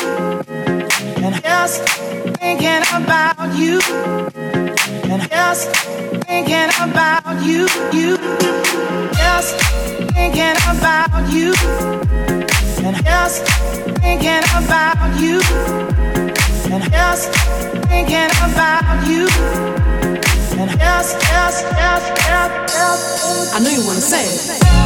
and just thinking about you. And just thinking about you you. Just thinking about you. And just thinking about you. And just thinking about you. And just just just just just. I know you want to say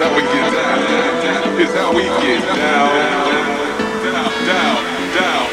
how we get down. How we get down. Down, down, down.